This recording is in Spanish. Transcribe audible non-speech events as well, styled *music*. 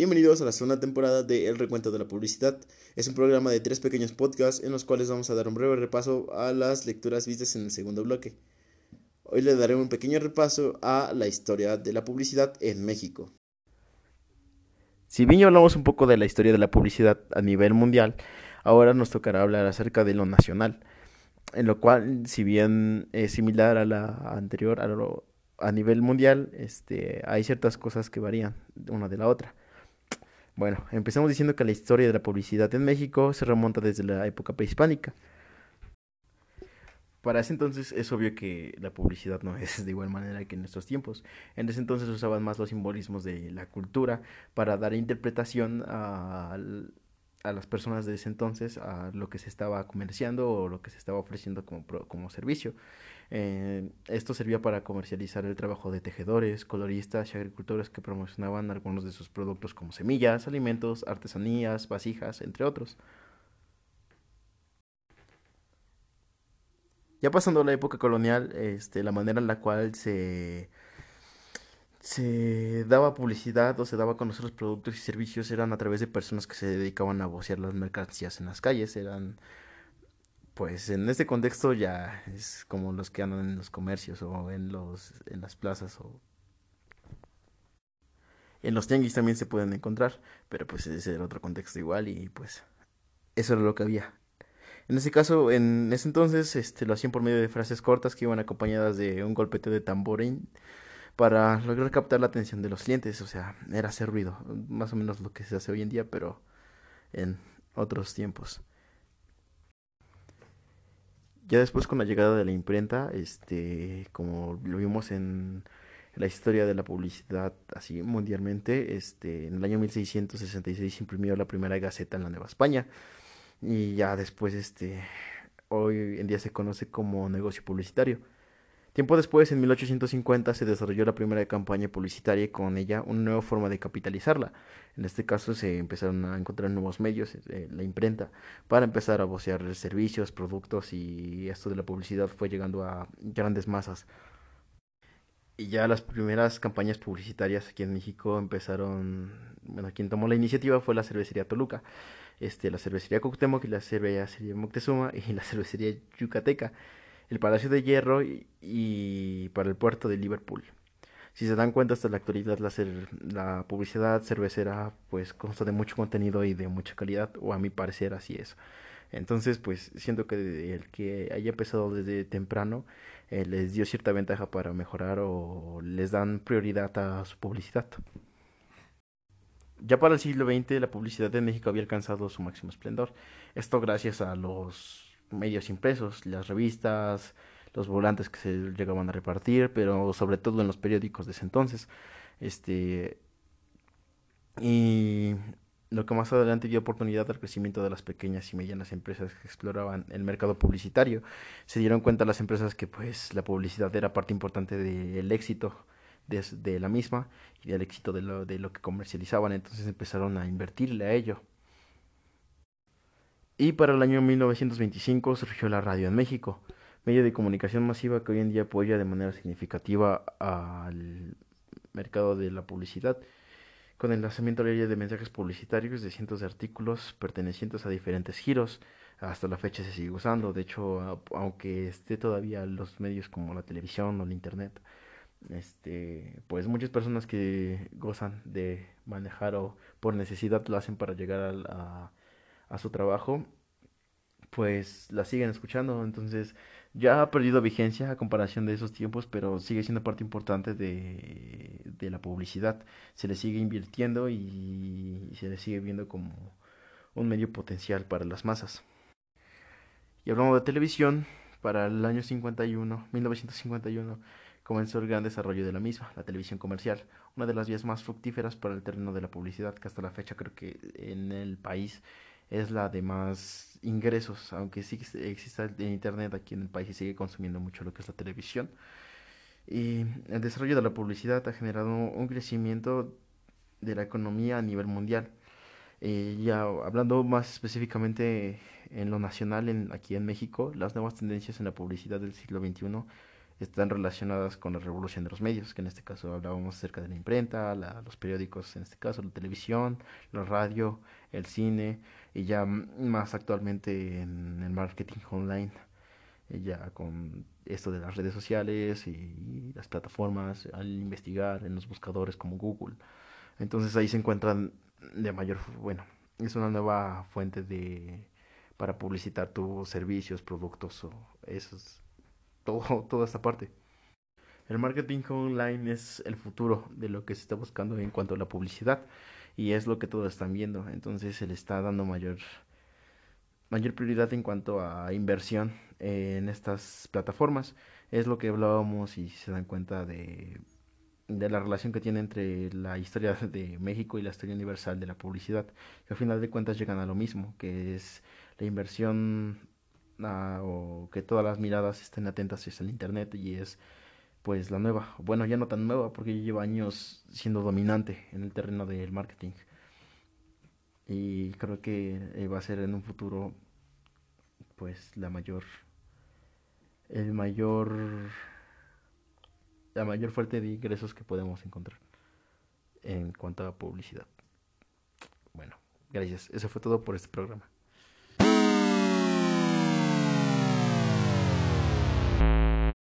Bienvenidos a la segunda temporada de El Recuento de la Publicidad. Es un programa de tres pequeños podcasts en los cuales vamos a dar un breve repaso a las lecturas vistas en el segundo bloque. Hoy le daré un pequeño repaso a la historia de la publicidad en México. Si bien ya hablamos un poco de la historia de la publicidad a nivel mundial, ahora nos tocará hablar acerca de lo nacional, en lo cual, si bien es similar a la anterior, a, a nivel mundial, este, hay ciertas cosas que varían una de la otra. Bueno, empezamos diciendo que la historia de la publicidad en México se remonta desde la época prehispánica. Para ese entonces es obvio que la publicidad no *laughs* es de igual manera que en nuestros tiempos. En ese entonces usaban más los simbolismos de la cultura para dar interpretación a, las personas de ese entonces a lo que se estaba comerciando o lo que se estaba ofreciendo como, como servicio. Eh, esto servía para comercializar el trabajo de tejedores, coloristas y agricultores que promocionaban algunos de sus productos como semillas, alimentos, artesanías, vasijas, entre otros. Ya pasando a la época colonial, este, la manera en la cual se se daba publicidad o se daba a conocer los productos y servicios eran a través de personas que se dedicaban a vocear las mercancías en las calles, eran pues en este contexto ya es como los que andan en los comercios o en los en las plazas o en los tianguis también se pueden encontrar, pero pues ese era otro contexto igual y pues eso era lo que había. En ese caso, en ese entonces, este, lo hacían por medio de frases cortas que iban acompañadas de un golpeteo de tamborín para lograr captar la atención de los clientes, o sea, era hacer ruido, más o menos lo que se hace hoy en día, pero en otros tiempos. Ya después con la llegada de la imprenta, este, como lo vimos en la historia de la publicidad así mundialmente, este, en el año 1666 se imprimió la primera gaceta en la Nueva España y ya después este hoy en día se conoce como negocio publicitario. Tiempo después, en 1850, se desarrolló la primera campaña publicitaria y con ella una nueva forma de capitalizarla. En este caso se empezaron a encontrar nuevos medios, eh, la imprenta, para empezar a vocear servicios, productos y esto de la publicidad fue llegando a grandes masas. Y ya las primeras campañas publicitarias aquí en México empezaron, bueno, quien tomó la iniciativa fue la cervecería Toluca, este, la cervecería Cuauhtémoc y la cervecería Moctezuma y la cervecería Yucateca el Palacio de Hierro y, para el puerto de Liverpool. Si se dan cuenta hasta la actualidad la, publicidad cervecera pues consta de mucho contenido y de mucha calidad o a mi parecer así es. Entonces pues siento que el que haya empezado desde temprano eh, les dio cierta ventaja para mejorar o les dan prioridad a su publicidad. Ya para el siglo XX la publicidad en México había alcanzado su máximo esplendor. Esto gracias a los medios impresos, las revistas, los volantes que se llegaban a repartir, pero sobre todo en los periódicos de ese entonces. Este y lo que más adelante dio oportunidad al crecimiento de las pequeñas y medianas empresas que exploraban el mercado publicitario. Se dieron cuenta las empresas que pues la publicidad era parte importante del éxito de, de, la misma y del éxito de lo, de lo que comercializaban, entonces empezaron a invertirle a ello. Y para el año 1925 surgió la radio en México, medio de comunicación masiva que hoy en día apoya de manera significativa al mercado de la publicidad, con el lanzamiento de mensajes publicitarios de cientos de artículos pertenecientes a diferentes giros. Hasta la fecha se sigue usando, de hecho, aunque esté todavía los medios como la televisión o el internet, este, pues muchas personas que gozan de manejar o por necesidad lo hacen para llegar a a su trabajo, pues la siguen escuchando. Entonces ya ha perdido vigencia a comparación de esos tiempos, pero sigue siendo parte importante de, de la publicidad. Se le sigue invirtiendo y, se le sigue viendo como un medio potencial para las masas. Y hablando de televisión, para el año 51, 1951, comenzó el gran desarrollo de la misma, la televisión comercial, una de las vías más fructíferas para el terreno de la publicidad, que hasta la fecha creo que en el país es la de más ingresos, aunque sí exista en Internet aquí en el país y sigue consumiendo mucho lo que es la televisión. Y el desarrollo de la publicidad ha generado un crecimiento de la economía a nivel mundial. Eh, ya hablando más específicamente en lo nacional, aquí en México, las nuevas tendencias en la publicidad del siglo XXI están relacionadas con la revolución de los medios, que en este caso hablábamos acerca de la imprenta, los periódicos, en este caso la televisión, la radio, el cine y ya más actualmente en el marketing online, eh, ya con esto de las redes sociales y las plataformas, al investigar en los buscadores como Google. Entonces ahí se encuentran de mayor, bueno, es una nueva fuente de para publicitar tus servicios, productos o esos todo, *laughs* toda esta parte. El marketing online es el futuro de lo que se está buscando en cuanto a la publicidad y es lo que todos están viendo. Entonces se le está dando mayor, mayor prioridad en cuanto a inversión en estas plataformas. Es lo que hablábamos y se dan cuenta de, de la relación que tiene entre la historia *laughs* de México y la historia universal de la publicidad. Que al final de cuentas llegan a lo mismo, que es la inversión o que todas las miradas estén atentas hacia el Internet y es pues la nueva, bueno ya no tan nueva porque ya lleva años siendo dominante en el terreno del marketing. Y creo que eh, va a ser en un futuro pues la mayor el mayor la mayor fuente de ingresos que podemos encontrar en cuanto a publicidad. Bueno gracias. Eso fue todo por este programa